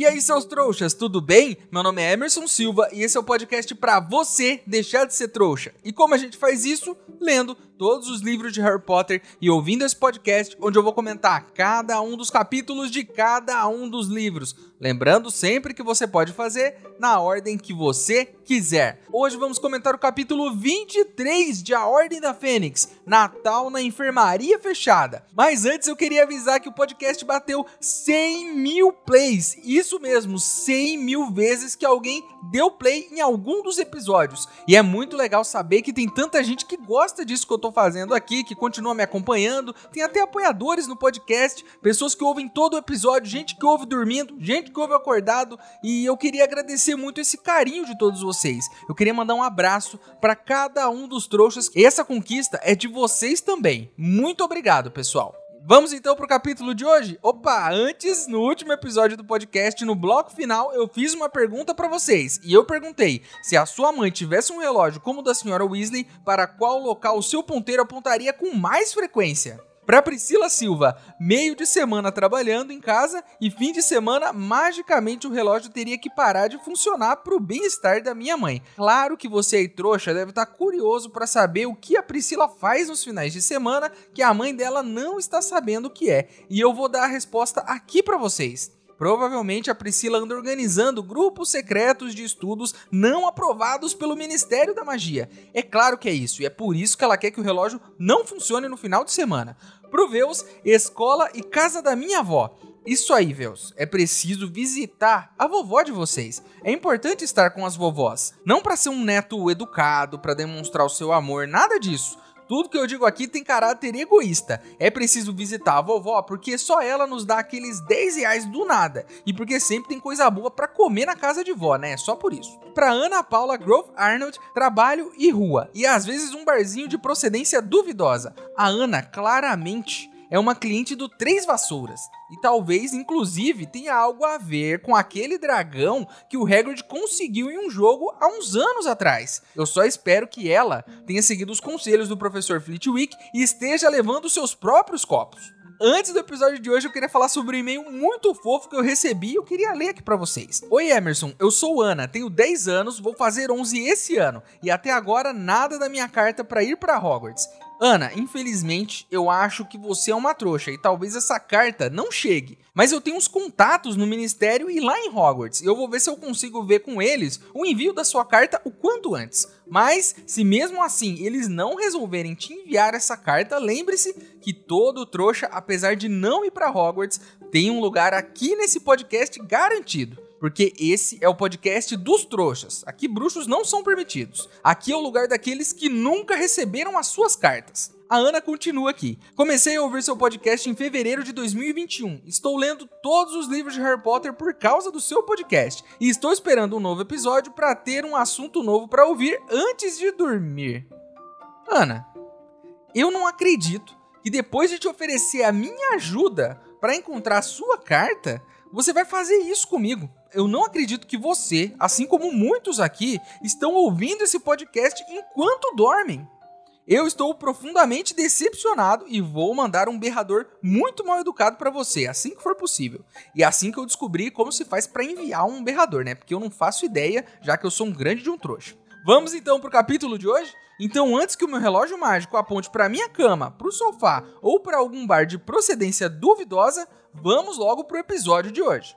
E aí, seus trouxas, tudo bem? Meu nome é Emerson Silva e esse é o podcast para você deixar de ser trouxa. E como a gente faz isso? Lendo todos os livros de Harry Potter e ouvindo esse podcast, onde eu vou comentar cada um dos capítulos de cada um dos livros. Lembrando sempre que você pode fazer na ordem que você quiser. Hoje vamos comentar o capítulo 23 de A Ordem da Fênix, Natal na Enfermaria Fechada. Mas antes eu queria avisar que o podcast bateu 100 mil plays. Isso mesmo, 100 mil vezes que alguém deu play em algum dos episódios. E é muito legal saber que tem tanta gente que gosta disso que eu tô fazendo aqui, que continua me acompanhando. Tem até apoiadores no podcast, pessoas que ouvem todo o episódio, gente que ouve dormindo, gente que ouve acordado. E eu queria agradecer muito esse carinho de todos vocês. Eu queria mandar um abraço para cada um dos trouxas. Essa conquista é de vocês também. Muito obrigado, pessoal. Vamos então pro capítulo de hoje? Opa, antes, no último episódio do podcast, no bloco final, eu fiz uma pergunta para vocês. E eu perguntei: se a sua mãe tivesse um relógio como o da senhora Weasley, para qual local o seu ponteiro apontaria com mais frequência? Para Priscila Silva, meio de semana trabalhando em casa e fim de semana, magicamente o relógio teria que parar de funcionar para o bem-estar da minha mãe. Claro que você aí, trouxa, deve estar tá curioso para saber o que a Priscila faz nos finais de semana que a mãe dela não está sabendo o que é. E eu vou dar a resposta aqui para vocês. Provavelmente a Priscila anda organizando grupos secretos de estudos não aprovados pelo Ministério da Magia. É claro que é isso, e é por isso que ela quer que o relógio não funcione no final de semana. Pro Veus, escola e casa da minha avó. Isso aí, Veus. É preciso visitar a vovó de vocês. É importante estar com as vovós. Não para ser um neto educado, para demonstrar o seu amor, nada disso. Tudo que eu digo aqui tem caráter egoísta. É preciso visitar a vovó porque só ela nos dá aqueles 10 reais do nada. E porque sempre tem coisa boa para comer na casa de vó, né? Só por isso. Pra Ana Paula Grove Arnold, trabalho e rua. E às vezes um barzinho de procedência duvidosa. A Ana claramente é uma cliente do Três Vassouras. E talvez, inclusive, tenha algo a ver com aquele dragão que o Hagrid conseguiu em um jogo há uns anos atrás. Eu só espero que ela tenha seguido os conselhos do professor Flitwick e esteja levando seus próprios copos. Antes do episódio de hoje, eu queria falar sobre um e-mail muito fofo que eu recebi e eu queria ler aqui para vocês. Oi, Emerson, eu sou Ana, tenho 10 anos, vou fazer 11 esse ano e até agora nada da minha carta para ir para Hogwarts. Ana, infelizmente, eu acho que você é uma trouxa e talvez essa carta não chegue. Mas eu tenho uns contatos no ministério e lá em Hogwarts. Eu vou ver se eu consigo ver com eles o envio da sua carta o quanto antes. Mas, se mesmo assim eles não resolverem te enviar essa carta, lembre-se que todo trouxa, apesar de não ir para Hogwarts, tem um lugar aqui nesse podcast garantido porque esse é o podcast dos trouxas. Aqui bruxos não são permitidos. Aqui é o lugar daqueles que nunca receberam as suas cartas. A Ana continua aqui. Comecei a ouvir seu podcast em fevereiro de 2021. Estou lendo todos os livros de Harry Potter por causa do seu podcast e estou esperando um novo episódio para ter um assunto novo para ouvir antes de dormir. Ana, eu não acredito que depois de te oferecer a minha ajuda para encontrar a sua carta, você vai fazer isso comigo eu não acredito que você, assim como muitos aqui, estão ouvindo esse podcast enquanto dormem. Eu estou profundamente decepcionado e vou mandar um berrador muito mal educado para você, assim que for possível. E assim que eu descobrir como se faz para enviar um berrador, né? Porque eu não faço ideia, já que eu sou um grande de um trouxa. Vamos então pro capítulo de hoje? Então, antes que o meu relógio mágico aponte para minha cama, pro sofá ou para algum bar de procedência duvidosa, vamos logo pro episódio de hoje.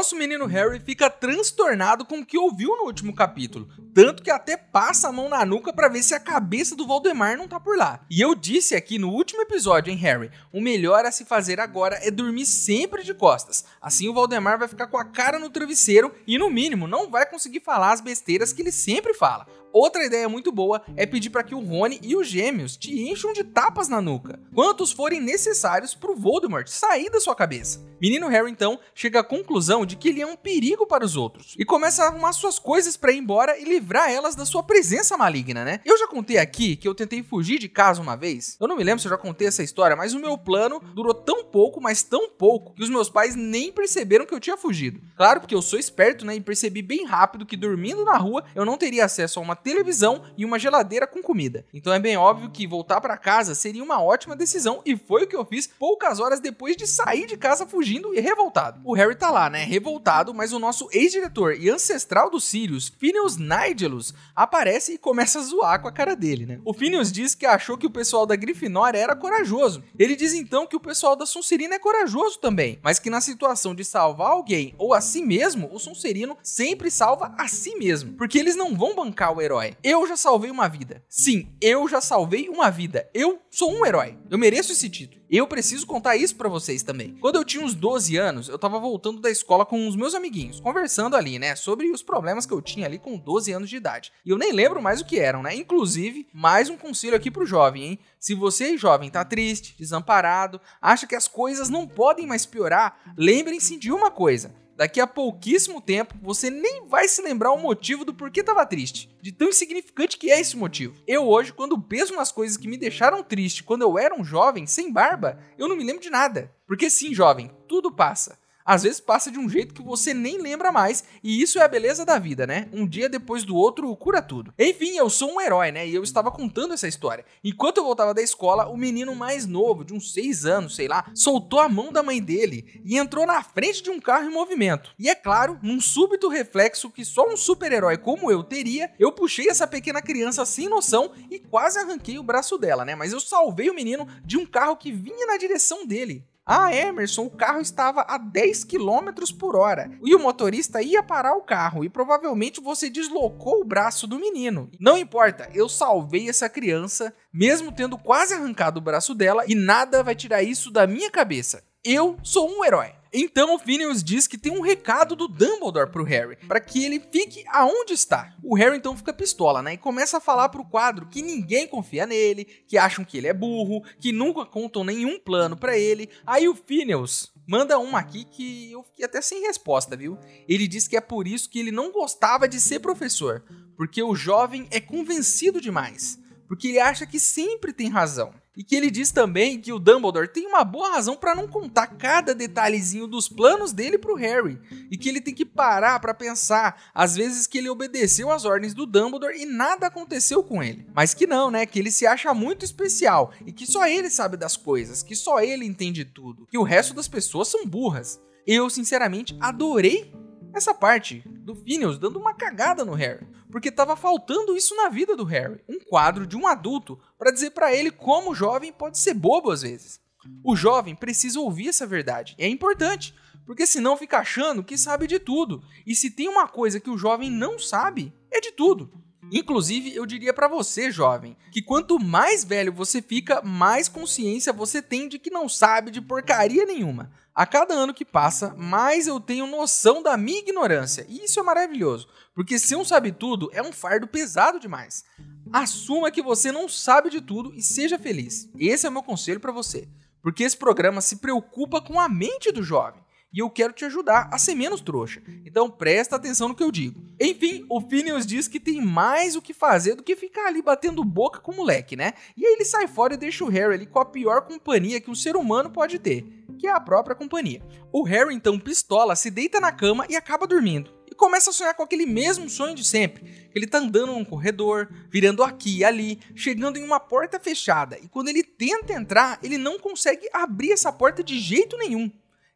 Nosso menino Harry fica transtornado com o que ouviu no último capítulo. Tanto que até passa a mão na nuca para ver se a cabeça do Valdemar não tá por lá. E eu disse aqui no último episódio, hein, Harry? O melhor a se fazer agora é dormir sempre de costas. Assim o Valdemar vai ficar com a cara no travesseiro e, no mínimo, não vai conseguir falar as besteiras que ele sempre fala. Outra ideia muito boa é pedir para que o Rony e os gêmeos te encham de tapas na nuca, quantos forem necessários para o Voldemort sair da sua cabeça. Menino Harry então chega à conclusão de que ele é um perigo para os outros e começa a arrumar suas coisas para ir embora e livrar elas da sua presença maligna, né? Eu já contei aqui que eu tentei fugir de casa uma vez. Eu não me lembro se eu já contei essa história, mas o meu plano durou tão pouco, mas tão pouco, que os meus pais nem perceberam que eu tinha fugido. Claro, porque eu sou esperto, né? E percebi bem rápido que dormindo na rua eu não teria acesso a uma televisão e uma geladeira com comida. Então é bem óbvio que voltar para casa seria uma ótima decisão e foi o que eu fiz poucas horas depois de sair de casa fugindo e revoltado. O Harry tá lá, né? Revoltado, mas o nosso ex-diretor e ancestral dos Sirius, Phineas Nigelus, aparece e começa a zoar com a cara dele, né? O Phineas diz que achou que o pessoal da Grifinória era corajoso. Ele diz então que o pessoal da Sonserina é corajoso também, mas que na situação de salvar alguém ou a si mesmo, o Sonserino sempre salva a si mesmo, porque eles não vão bancar o herói. Eu já salvei uma vida. Sim, eu já salvei uma vida. Eu sou um herói. Eu mereço esse título. Eu preciso contar isso para vocês também. Quando eu tinha uns 12 anos, eu tava voltando da escola com os meus amiguinhos, conversando ali, né, sobre os problemas que eu tinha ali com 12 anos de idade. E eu nem lembro mais o que eram, né? Inclusive, mais um conselho aqui pro jovem, hein? Se você, jovem, tá triste, desamparado, acha que as coisas não podem mais piorar, lembrem-se de uma coisa daqui a pouquíssimo tempo você nem vai se lembrar o motivo do porquê estava triste, de tão insignificante que é esse motivo. Eu hoje, quando penso nas coisas que me deixaram triste quando eu era um jovem sem barba, eu não me lembro de nada. Porque sim, jovem, tudo passa às vezes passa de um jeito que você nem lembra mais, e isso é a beleza da vida, né? Um dia depois do outro cura tudo. Enfim, eu sou um herói, né? E eu estava contando essa história. Enquanto eu voltava da escola, o menino mais novo, de uns 6 anos, sei lá, soltou a mão da mãe dele e entrou na frente de um carro em movimento. E é claro, num súbito reflexo que só um super-herói como eu teria, eu puxei essa pequena criança sem noção e quase arranquei o braço dela, né? Mas eu salvei o menino de um carro que vinha na direção dele. Ah, Emerson, o carro estava a 10 km por hora e o motorista ia parar o carro e provavelmente você deslocou o braço do menino. Não importa, eu salvei essa criança, mesmo tendo quase arrancado o braço dela, e nada vai tirar isso da minha cabeça. Eu sou um herói. Então o Phineas diz que tem um recado do Dumbledore pro Harry, para que ele fique aonde está. O Harry então fica pistola, né? E começa a falar pro quadro que ninguém confia nele, que acham que ele é burro, que nunca contam nenhum plano para ele. Aí o Phineas manda uma aqui que eu fiquei até sem resposta, viu? Ele diz que é por isso que ele não gostava de ser professor, porque o jovem é convencido demais, porque ele acha que sempre tem razão. E que ele diz também que o Dumbledore tem uma boa razão para não contar cada detalhezinho dos planos dele pro Harry, e que ele tem que parar para pensar às vezes que ele obedeceu às ordens do Dumbledore e nada aconteceu com ele. Mas que não, né? Que ele se acha muito especial e que só ele sabe das coisas, que só ele entende tudo, que o resto das pessoas são burras. Eu, sinceramente, adorei essa parte do Phineas dando uma cagada no Harry, porque tava faltando isso na vida do Harry, um quadro de um adulto para dizer para ele como o jovem pode ser bobo às vezes. O jovem precisa ouvir essa verdade, é importante, porque senão fica achando que sabe de tudo. E se tem uma coisa que o jovem não sabe, é de tudo. Inclusive, eu diria para você, jovem, que quanto mais velho você fica, mais consciência você tem de que não sabe de porcaria nenhuma. A cada ano que passa, mais eu tenho noção da minha ignorância. E isso é maravilhoso, porque ser um sabe tudo é um fardo pesado demais. Assuma que você não sabe de tudo e seja feliz. Esse é o meu conselho para você, porque esse programa se preocupa com a mente do jovem e eu quero te ajudar a ser menos trouxa. Então presta atenção no que eu digo. Enfim, o Phineas diz que tem mais o que fazer do que ficar ali batendo boca com o moleque, né? E aí ele sai fora e deixa o Harry ali com a pior companhia que um ser humano pode ter, que é a própria companhia. O Harry então pistola, se deita na cama e acaba dormindo. E começa a sonhar com aquele mesmo sonho de sempre. Ele tá andando num corredor, virando aqui e ali, chegando em uma porta fechada. E quando ele tenta entrar, ele não consegue abrir essa porta de jeito nenhum.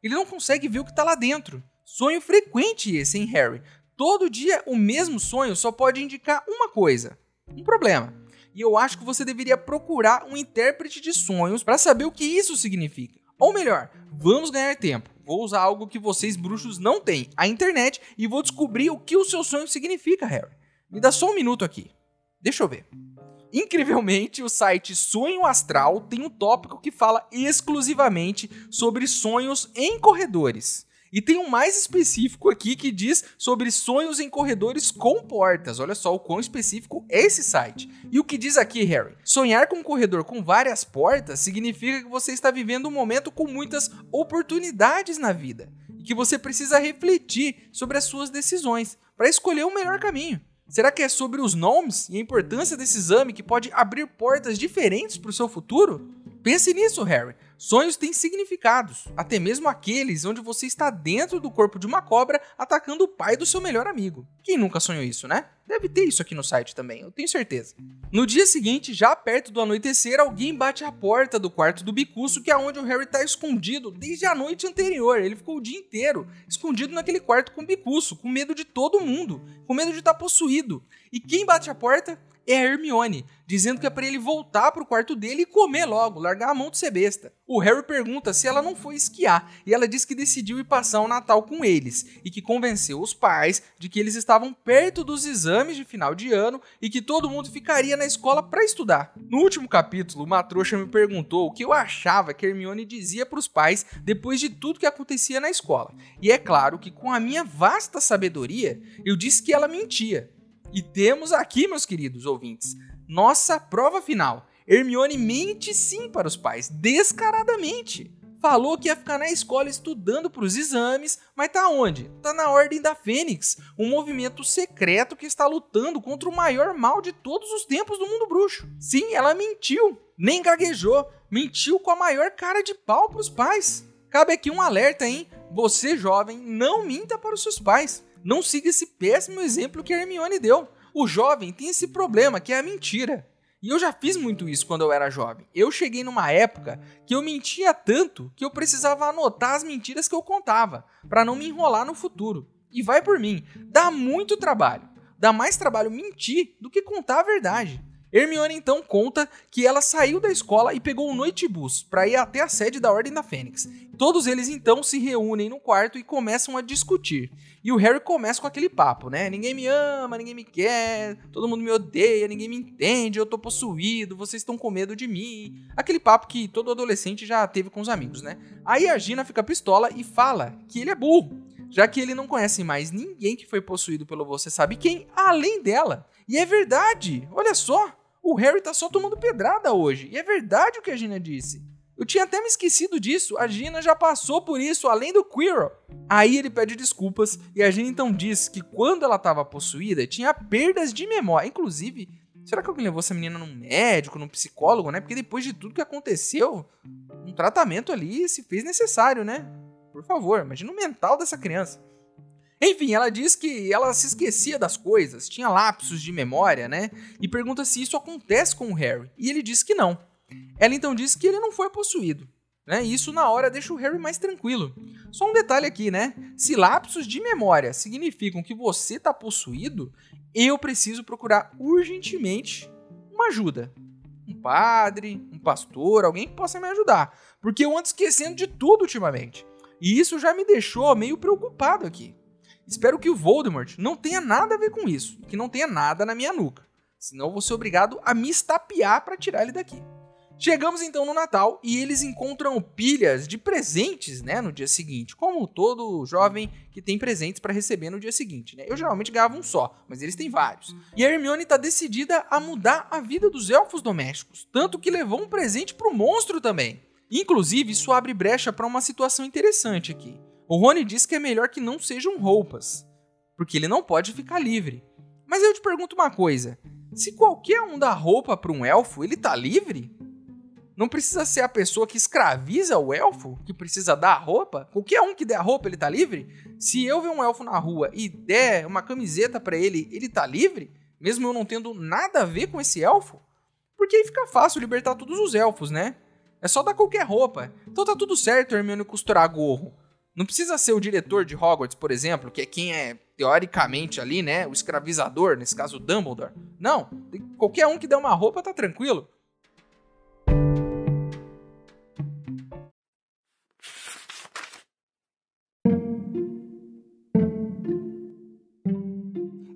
Ele não consegue ver o que está lá dentro. Sonho frequente esse, hein, Harry? Todo dia o mesmo sonho só pode indicar uma coisa: um problema. E eu acho que você deveria procurar um intérprete de sonhos para saber o que isso significa. Ou melhor, vamos ganhar tempo. Vou usar algo que vocês bruxos não têm, a internet, e vou descobrir o que o seu sonho significa, Harry. Me dá só um minuto aqui. Deixa eu ver. Incrivelmente, o site Sonho Astral tem um tópico que fala exclusivamente sobre sonhos em corredores. E tem um mais específico aqui que diz sobre sonhos em corredores com portas. Olha só o quão específico é esse site. E o que diz aqui, Harry? Sonhar com um corredor com várias portas significa que você está vivendo um momento com muitas oportunidades na vida e que você precisa refletir sobre as suas decisões para escolher o melhor caminho. Será que é sobre os nomes e a importância desse exame que pode abrir portas diferentes para o seu futuro? Pense nisso, Harry. Sonhos têm significados, até mesmo aqueles onde você está dentro do corpo de uma cobra atacando o pai do seu melhor amigo. Quem nunca sonhou isso, né? Deve ter isso aqui no site também, eu tenho certeza. No dia seguinte, já perto do anoitecer, alguém bate a porta do quarto do bicuço, que é onde o Harry está escondido desde a noite anterior. Ele ficou o dia inteiro escondido naquele quarto com o bicuço, com medo de todo mundo, com medo de estar possuído. E quem bate a porta? É a Hermione, dizendo que é para ele voltar pro quarto dele e comer logo, largar a mão de ser besta. O Harry pergunta se ela não foi esquiar, e ela diz que decidiu ir passar o Natal com eles, e que convenceu os pais de que eles estavam perto dos exames de final de ano e que todo mundo ficaria na escola para estudar. No último capítulo, uma trouxa me perguntou o que eu achava que Hermione dizia para os pais depois de tudo que acontecia na escola. E é claro que com a minha vasta sabedoria, eu disse que ela mentia, e temos aqui, meus queridos ouvintes, nossa prova final. Hermione mente sim para os pais, descaradamente. Falou que ia ficar na escola estudando para os exames, mas tá onde? Tá na Ordem da Fênix, um movimento secreto que está lutando contra o maior mal de todos os tempos do mundo bruxo. Sim, ela mentiu, nem gaguejou, mentiu com a maior cara de pau para os pais. Cabe aqui um alerta, hein? Você, jovem, não minta para os seus pais. Não siga esse péssimo exemplo que a Hermione deu. O jovem tem esse problema que é a mentira. E eu já fiz muito isso quando eu era jovem. Eu cheguei numa época que eu mentia tanto que eu precisava anotar as mentiras que eu contava, para não me enrolar no futuro. E vai por mim, dá muito trabalho. Dá mais trabalho mentir do que contar a verdade. Hermione então conta que ela saiu da escola e pegou um noitebus para ir até a sede da Ordem da Fênix. Todos eles então se reúnem no quarto e começam a discutir. E o Harry começa com aquele papo, né? Ninguém me ama, ninguém me quer, todo mundo me odeia, ninguém me entende, eu tô possuído, vocês estão com medo de mim. Aquele papo que todo adolescente já teve com os amigos, né? Aí a Gina fica pistola e fala que ele é burro, já que ele não conhece mais ninguém que foi possuído pelo você sabe quem, além dela. E é verdade, olha só. O Harry tá só tomando pedrada hoje. E é verdade o que a Gina disse. Eu tinha até me esquecido disso. A Gina já passou por isso, além do Quirrell. Aí ele pede desculpas e a Gina então diz que quando ela estava possuída, tinha perdas de memória. Inclusive, será que alguém levou essa menina num médico, num psicólogo, né? Porque depois de tudo que aconteceu, um tratamento ali se fez necessário, né? Por favor, imagina o mental dessa criança. Enfim, ela diz que ela se esquecia das coisas, tinha lapsos de memória, né? E pergunta se isso acontece com o Harry. E ele diz que não. Ela então diz que ele não foi possuído. Né? E isso na hora deixa o Harry mais tranquilo. Só um detalhe aqui, né? Se lapsos de memória significam que você está possuído, eu preciso procurar urgentemente uma ajuda. Um padre, um pastor, alguém que possa me ajudar. Porque eu ando esquecendo de tudo ultimamente. E isso já me deixou meio preocupado aqui. Espero que o Voldemort não tenha nada a ver com isso, que não tenha nada na minha nuca. Senão vou ser obrigado a me estapear para tirar ele daqui. Chegamos então no Natal e eles encontram pilhas de presentes, né, no dia seguinte, como todo jovem que tem presentes para receber no dia seguinte, né? Eu geralmente ganhava um só, mas eles têm vários. E a Hermione está decidida a mudar a vida dos elfos domésticos, tanto que levou um presente pro monstro também. Inclusive, isso abre brecha para uma situação interessante aqui. O Rony diz que é melhor que não sejam roupas, porque ele não pode ficar livre. Mas eu te pergunto uma coisa: se qualquer um dá roupa para um elfo, ele tá livre? Não precisa ser a pessoa que escraviza o elfo que precisa dar a roupa? Qualquer um que der a roupa, ele tá livre? Se eu ver um elfo na rua e der uma camiseta para ele, ele tá livre? Mesmo eu não tendo nada a ver com esse elfo? Porque aí fica fácil libertar todos os elfos, né? É só dar qualquer roupa. Então tá tudo certo Hermione costurar gorro. Não precisa ser o diretor de Hogwarts, por exemplo, que é quem é teoricamente ali, né, o escravizador, nesse caso o Dumbledore. Não, qualquer um que dê uma roupa tá tranquilo.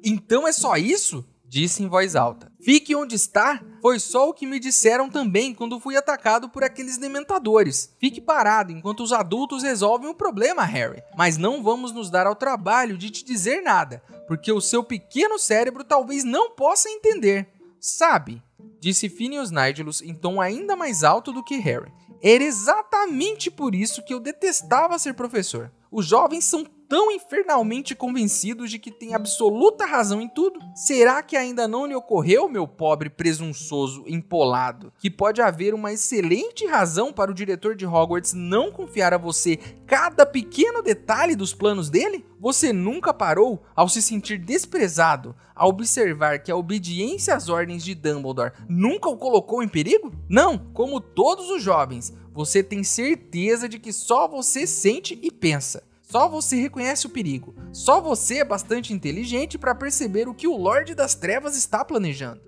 Então é só isso? Disse em voz alta. Fique onde está? Foi só o que me disseram também quando fui atacado por aqueles dementadores. Fique parado enquanto os adultos resolvem o problema, Harry. Mas não vamos nos dar ao trabalho de te dizer nada, porque o seu pequeno cérebro talvez não possa entender. Sabe? Disse Phineas Nigellus em tom ainda mais alto do que Harry. Era exatamente por isso que eu detestava ser professor. Os jovens são tão infernalmente convencidos de que tem absoluta razão em tudo? Será que ainda não lhe ocorreu, meu pobre presunçoso empolado, que pode haver uma excelente razão para o diretor de Hogwarts não confiar a você cada pequeno detalhe dos planos dele? Você nunca parou, ao se sentir desprezado, a observar que a obediência às ordens de Dumbledore nunca o colocou em perigo? Não, como todos os jovens, você tem certeza de que só você sente e pensa. Só você reconhece o perigo. Só você é bastante inteligente para perceber o que o Lorde das Trevas está planejando.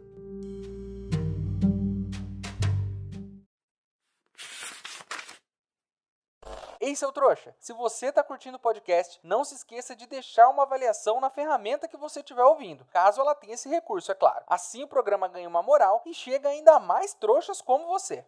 Ei, seu trouxa, se você está curtindo o podcast, não se esqueça de deixar uma avaliação na ferramenta que você estiver ouvindo, caso ela tenha esse recurso, é claro. Assim o programa ganha uma moral e chega ainda mais trouxas como você.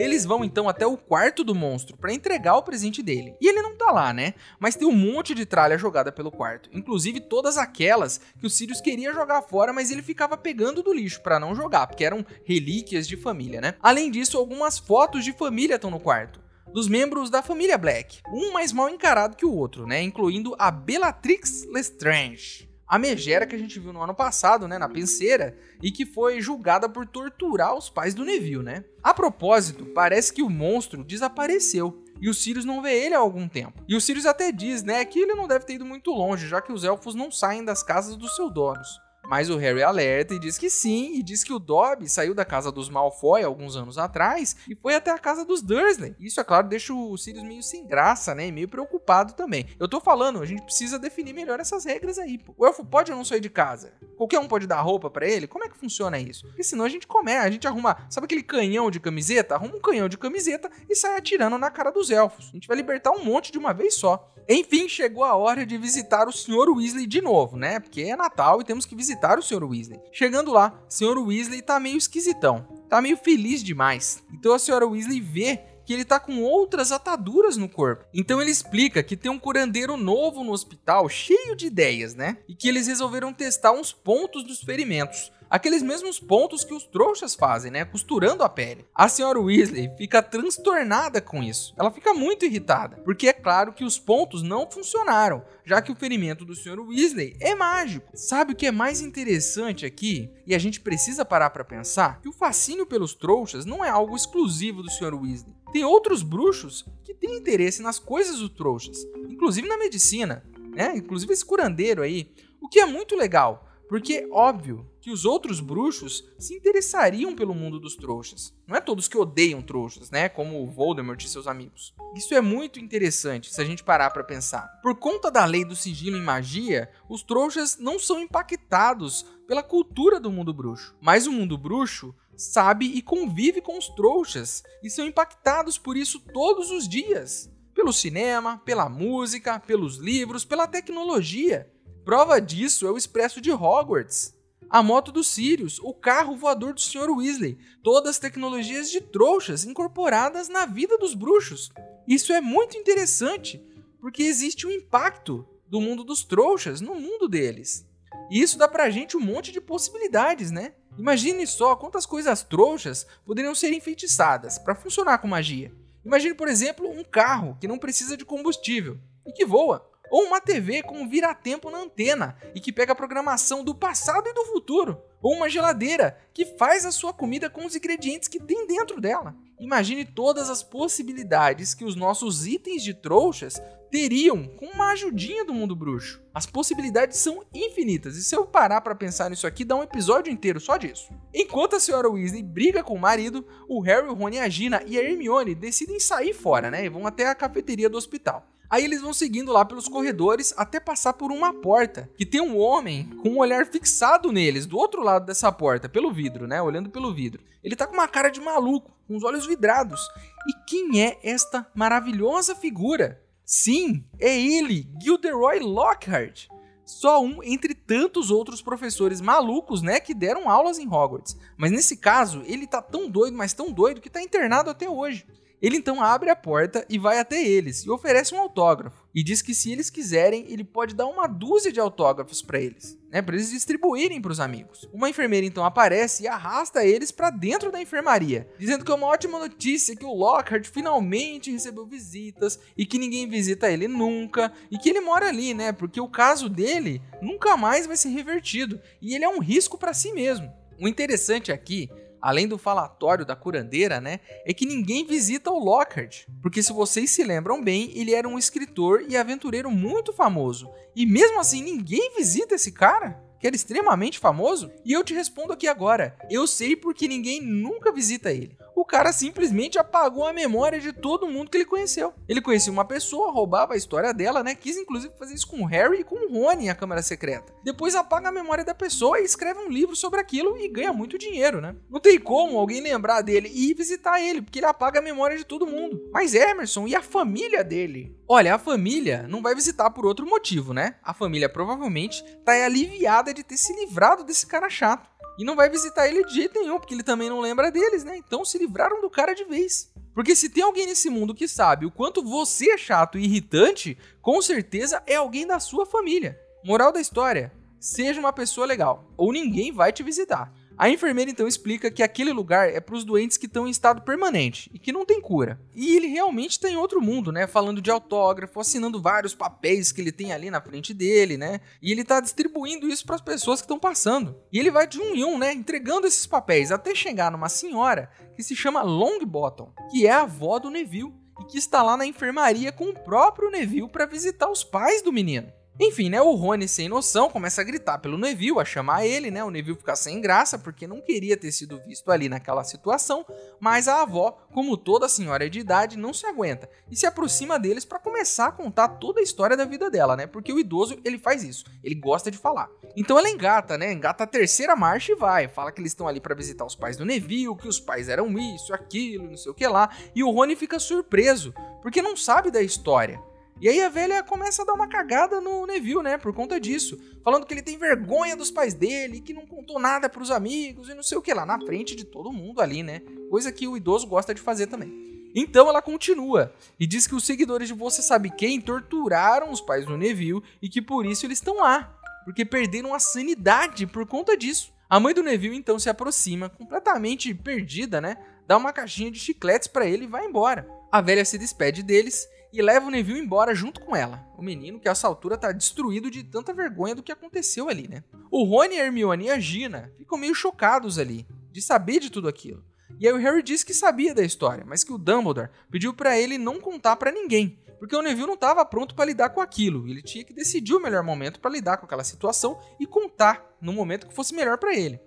Eles vão então até o quarto do monstro para entregar o presente dele. E ele não tá lá, né? Mas tem um monte de tralha jogada pelo quarto, inclusive todas aquelas que o Sirius queria jogar fora, mas ele ficava pegando do lixo para não jogar, porque eram relíquias de família, né? Além disso, algumas fotos de família estão no quarto dos membros da família Black, um mais mal encarado que o outro, né, incluindo a Bellatrix Lestrange a megera que a gente viu no ano passado, né, na penseira, e que foi julgada por torturar os pais do Neville, né? A propósito, parece que o monstro desapareceu. E o Sirius não vê ele há algum tempo. E o Sirius até diz, né, que ele não deve ter ido muito longe, já que os elfos não saem das casas dos seus donos. Mas o Harry alerta e diz que sim, e diz que o Dobby saiu da casa dos Malfoy alguns anos atrás e foi até a casa dos Dursley. Isso, é claro, deixa o Sirius meio sem graça, né? E meio preocupado também. Eu tô falando, a gente precisa definir melhor essas regras aí, pô. O elfo pode ou não sair de casa? Qualquer um pode dar roupa para ele? Como é que funciona isso? Porque senão a gente começa, a gente arruma, sabe aquele canhão de camiseta? Arruma um canhão de camiseta e sai atirando na cara dos elfos. A gente vai libertar um monte de uma vez só. Enfim, chegou a hora de visitar o Sr. Weasley de novo, né? Porque é Natal e temos que visitar visitar o Sr. Weasley. Chegando lá, Sr. Weasley tá meio esquisitão. Tá meio feliz demais. Então a Sra. Weasley vê que ele tá com outras ataduras no corpo. Então ele explica que tem um curandeiro novo no hospital, cheio de ideias, né? E que eles resolveram testar uns pontos dos ferimentos aqueles mesmos pontos que os trouxas fazem, né? Costurando a pele. A senhora Weasley fica transtornada com isso. Ela fica muito irritada, porque é claro que os pontos não funcionaram, já que o ferimento do senhor Weasley é mágico. Sabe o que é mais interessante aqui? E a gente precisa parar para pensar que o fascínio pelos trouxas não é algo exclusivo do senhor Weasley. Tem outros bruxos que têm interesse nas coisas dos trouxas, inclusive na medicina, né? Inclusive esse curandeiro aí, o que é muito legal. Porque é óbvio que os outros bruxos se interessariam pelo mundo dos trouxas. Não é todos que odeiam trouxas, né? Como o Voldemort e seus amigos. Isso é muito interessante se a gente parar para pensar. Por conta da lei do sigilo em magia, os trouxas não são impactados pela cultura do mundo bruxo. Mas o mundo bruxo sabe e convive com os trouxas e são impactados por isso todos os dias. Pelo cinema, pela música, pelos livros, pela tecnologia. Prova disso é o Expresso de Hogwarts, a moto do Sirius, o carro voador do Sr. Weasley, todas as tecnologias de trouxas incorporadas na vida dos bruxos. Isso é muito interessante, porque existe um impacto do mundo dos trouxas no mundo deles. E isso dá pra gente um monte de possibilidades, né? Imagine só quantas coisas trouxas poderiam ser enfeitiçadas para funcionar com magia. Imagine, por exemplo, um carro que não precisa de combustível e que voa. Ou uma TV com um vira-tempo na antena e que pega a programação do passado e do futuro. Ou uma geladeira que faz a sua comida com os ingredientes que tem dentro dela. Imagine todas as possibilidades que os nossos itens de trouxas teriam com uma ajudinha do mundo bruxo. As possibilidades são infinitas, e se eu parar para pensar nisso aqui, dá um episódio inteiro só disso. Enquanto a senhora Weasley briga com o marido, o Harry, o Rony, a Gina e a Hermione decidem sair fora, né? E vão até a cafeteria do hospital. Aí eles vão seguindo lá pelos corredores até passar por uma porta, que tem um homem com um olhar fixado neles, do outro lado dessa porta, pelo vidro, né? Olhando pelo vidro. Ele tá com uma cara de maluco, com os olhos vidrados. E quem é esta maravilhosa figura? Sim, é ele, Gilderoy Lockhart. Só um entre tantos outros professores malucos, né, que deram aulas em Hogwarts. Mas nesse caso, ele tá tão doido, mas tão doido que tá internado até hoje. Ele então abre a porta e vai até eles e oferece um autógrafo. E diz que se eles quiserem, ele pode dar uma dúzia de autógrafos para eles, né, para eles distribuírem para os amigos. Uma enfermeira então aparece e arrasta eles para dentro da enfermaria, dizendo que é uma ótima notícia que o Lockhart finalmente recebeu visitas e que ninguém visita ele nunca e que ele mora ali, né? Porque o caso dele nunca mais vai ser revertido e ele é um risco para si mesmo. O interessante aqui além do falatório da curandeira, né, é que ninguém visita o Lockhart, porque se vocês se lembram bem, ele era um escritor e aventureiro muito famoso, e mesmo assim ninguém visita esse cara? Que era extremamente famoso? E eu te respondo aqui agora: eu sei porque ninguém nunca visita ele o cara simplesmente apagou a memória de todo mundo que ele conheceu. Ele conhecia uma pessoa, roubava a história dela, né? Quis inclusive fazer isso com o Harry e com o Rony a Câmara Secreta. Depois apaga a memória da pessoa e escreve um livro sobre aquilo e ganha muito dinheiro, né? Não tem como alguém lembrar dele e visitar ele, porque ele apaga a memória de todo mundo. Mas Emerson e a família dele? Olha, a família não vai visitar por outro motivo, né? A família provavelmente tá aliviada de ter se livrado desse cara chato e não vai visitar ele de jeito nenhum, porque ele também não lembra deles, né? Então se livraram do cara de vez. Porque se tem alguém nesse mundo que sabe o quanto você é chato e irritante, com certeza é alguém da sua família. Moral da história: seja uma pessoa legal, ou ninguém vai te visitar. A enfermeira então explica que aquele lugar é para os doentes que estão em estado permanente e que não tem cura. E ele realmente está em outro mundo, né? Falando de autógrafo, assinando vários papéis que ele tem ali na frente dele, né? E ele está distribuindo isso para as pessoas que estão passando. E ele vai de um em um, né? Entregando esses papéis até chegar numa senhora que se chama Longbottom, que é a avó do Neville e que está lá na enfermaria com o próprio Neville para visitar os pais do menino. Enfim, né, o Rony sem noção começa a gritar pelo Neville, a chamar ele, né? O Neville fica sem graça porque não queria ter sido visto ali naquela situação, mas a avó, como toda senhora de idade, não se aguenta e se aproxima deles para começar a contar toda a história da vida dela, né? Porque o idoso, ele faz isso, ele gosta de falar. Então ela engata, né? Engata a terceira marcha e vai, fala que eles estão ali para visitar os pais do Neville, que os pais eram isso, aquilo, não sei o que lá, e o Rony fica surpreso, porque não sabe da história. E aí a velha começa a dar uma cagada no Neville, né? Por conta disso. Falando que ele tem vergonha dos pais dele, que não contou nada pros amigos e não sei o que lá, na frente de todo mundo ali, né? Coisa que o idoso gosta de fazer também. Então ela continua e diz que os seguidores de Você Sabe Quem torturaram os pais do Neville e que por isso eles estão lá, porque perderam a sanidade por conta disso. A mãe do Neville então se aproxima, completamente perdida, né? Dá uma caixinha de chicletes para ele e vai embora. A velha se despede deles e leva o Neville embora junto com ela. O menino, que a essa altura tá destruído de tanta vergonha do que aconteceu ali, né? O Rony, a Hermione e a Gina ficam meio chocados ali, de saber de tudo aquilo. E aí o Harry disse que sabia da história, mas que o Dumbledore pediu para ele não contar para ninguém, porque o Neville não estava pronto para lidar com aquilo. Ele tinha que decidir o melhor momento para lidar com aquela situação e contar no momento que fosse melhor para ele.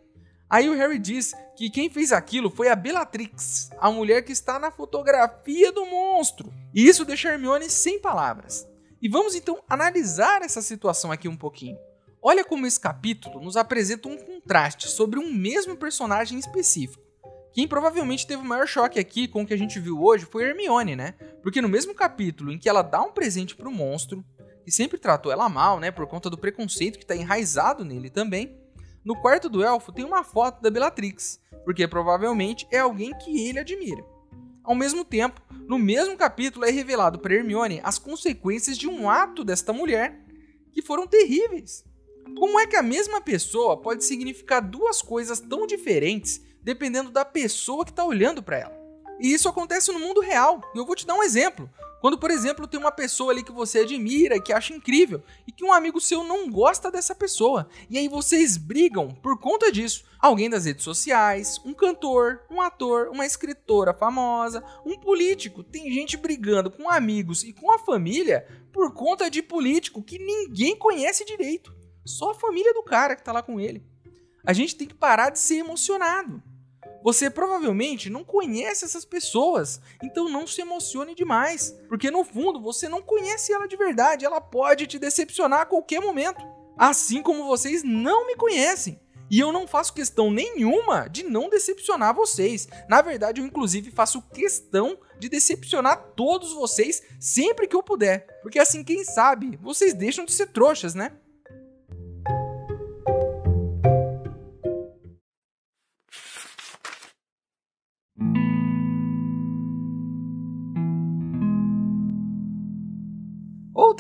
Aí o Harry diz que quem fez aquilo foi a Bellatrix, a mulher que está na fotografia do monstro. E isso deixa Hermione sem palavras. E vamos então analisar essa situação aqui um pouquinho. Olha como esse capítulo nos apresenta um contraste sobre um mesmo personagem específico. Quem provavelmente teve o maior choque aqui com o que a gente viu hoje foi Hermione, né? Porque no mesmo capítulo em que ela dá um presente pro monstro, que sempre tratou ela mal, né, por conta do preconceito que está enraizado nele também, no quarto do elfo tem uma foto da Bellatrix, porque provavelmente é alguém que ele admira. Ao mesmo tempo, no mesmo capítulo é revelado para Hermione as consequências de um ato desta mulher que foram terríveis. Como é que a mesma pessoa pode significar duas coisas tão diferentes dependendo da pessoa que está olhando para ela? E isso acontece no mundo real. E eu vou te dar um exemplo. Quando, por exemplo, tem uma pessoa ali que você admira, que acha incrível, e que um amigo seu não gosta dessa pessoa, e aí vocês brigam por conta disso. Alguém das redes sociais, um cantor, um ator, uma escritora famosa, um político. Tem gente brigando com amigos e com a família por conta de político que ninguém conhece direito. Só a família do cara que tá lá com ele. A gente tem que parar de ser emocionado. Você provavelmente não conhece essas pessoas, então não se emocione demais, porque no fundo você não conhece ela de verdade, ela pode te decepcionar a qualquer momento. Assim como vocês não me conhecem. E eu não faço questão nenhuma de não decepcionar vocês. Na verdade, eu inclusive faço questão de decepcionar todos vocês sempre que eu puder. Porque assim, quem sabe, vocês deixam de ser trouxas, né?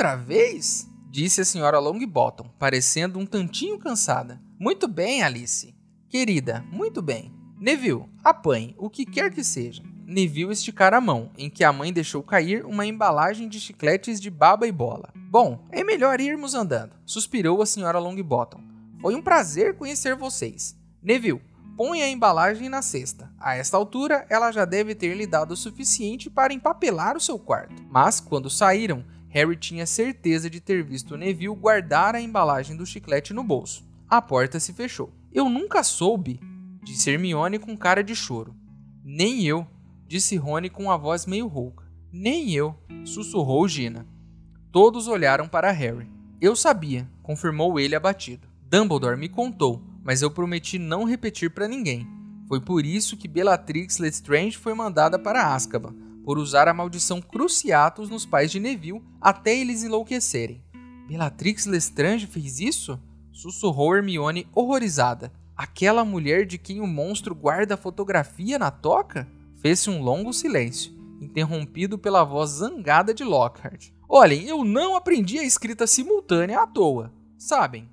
Outra vez? disse a senhora Longbottom, parecendo um tantinho cansada. Muito bem, Alice. Querida, muito bem. Neville, apanhe, o que quer que seja. Neville esticar a mão, em que a mãe deixou cair uma embalagem de chicletes de baba e bola. Bom, é melhor irmos andando, suspirou a senhora Longbottom. Foi um prazer conhecer vocês. Neville, põe a embalagem na cesta. A esta altura, ela já deve ter lhe dado o suficiente para empapelar o seu quarto. Mas, quando saíram, Harry tinha certeza de ter visto Neville guardar a embalagem do chiclete no bolso. A porta se fechou. Eu nunca soube, disse Hermione com cara de choro. Nem eu, disse Rony com a voz meio rouca. Nem eu, sussurrou Gina. Todos olharam para Harry. Eu sabia, confirmou ele abatido. Dumbledore me contou, mas eu prometi não repetir para ninguém. Foi por isso que Bellatrix Lestrange foi mandada para Azkaban, por usar a maldição Cruciatus nos pais de Neville até eles enlouquecerem. Bellatrix Lestrange fez isso? Sussurrou Hermione horrorizada. Aquela mulher de quem o monstro guarda a fotografia na toca? Fez-se um longo silêncio, interrompido pela voz zangada de Lockhart. Olhem, eu não aprendi a escrita simultânea à toa. Sabem,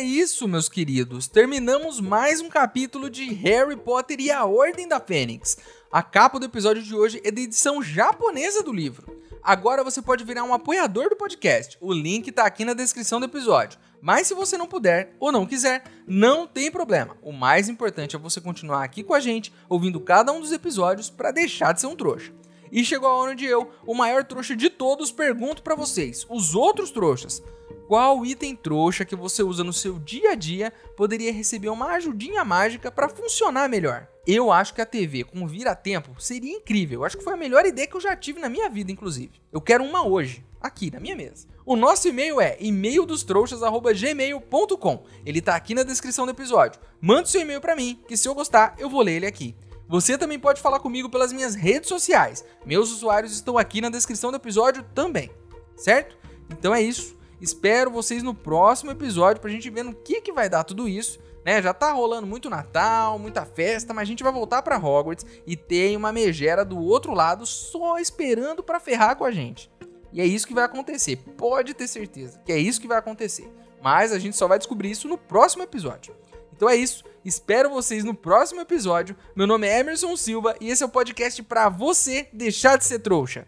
é isso, meus queridos. Terminamos mais um capítulo de Harry Potter e a Ordem da Fênix. A capa do episódio de hoje é da edição japonesa do livro. Agora você pode virar um apoiador do podcast. O link tá aqui na descrição do episódio. Mas se você não puder ou não quiser, não tem problema. O mais importante é você continuar aqui com a gente, ouvindo cada um dos episódios para deixar de ser um trouxa. E chegou a hora de eu, o maior trouxa de todos, pergunto para vocês, os outros trouxas, qual item trouxa que você usa no seu dia a dia poderia receber uma ajudinha mágica para funcionar melhor? Eu acho que a TV com vira-tempo seria incrível. Eu acho que foi a melhor ideia que eu já tive na minha vida, inclusive. Eu quero uma hoje, aqui na minha mesa. O nosso e-mail é e-maildostrouxas@gmail.com. Ele tá aqui na descrição do episódio. Manda seu e-mail para mim, que se eu gostar, eu vou ler ele aqui. Você também pode falar comigo pelas minhas redes sociais. Meus usuários estão aqui na descrição do episódio também, certo? Então é isso. Espero vocês no próximo episódio pra gente ver no que, que vai dar tudo isso. Né? Já tá rolando muito Natal, muita festa, mas a gente vai voltar para Hogwarts e tem uma megera do outro lado só esperando para ferrar com a gente. E é isso que vai acontecer. Pode ter certeza que é isso que vai acontecer. Mas a gente só vai descobrir isso no próximo episódio. Então é isso. Espero vocês no próximo episódio. Meu nome é Emerson Silva e esse é o podcast para você deixar de ser trouxa.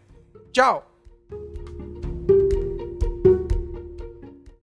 Tchau.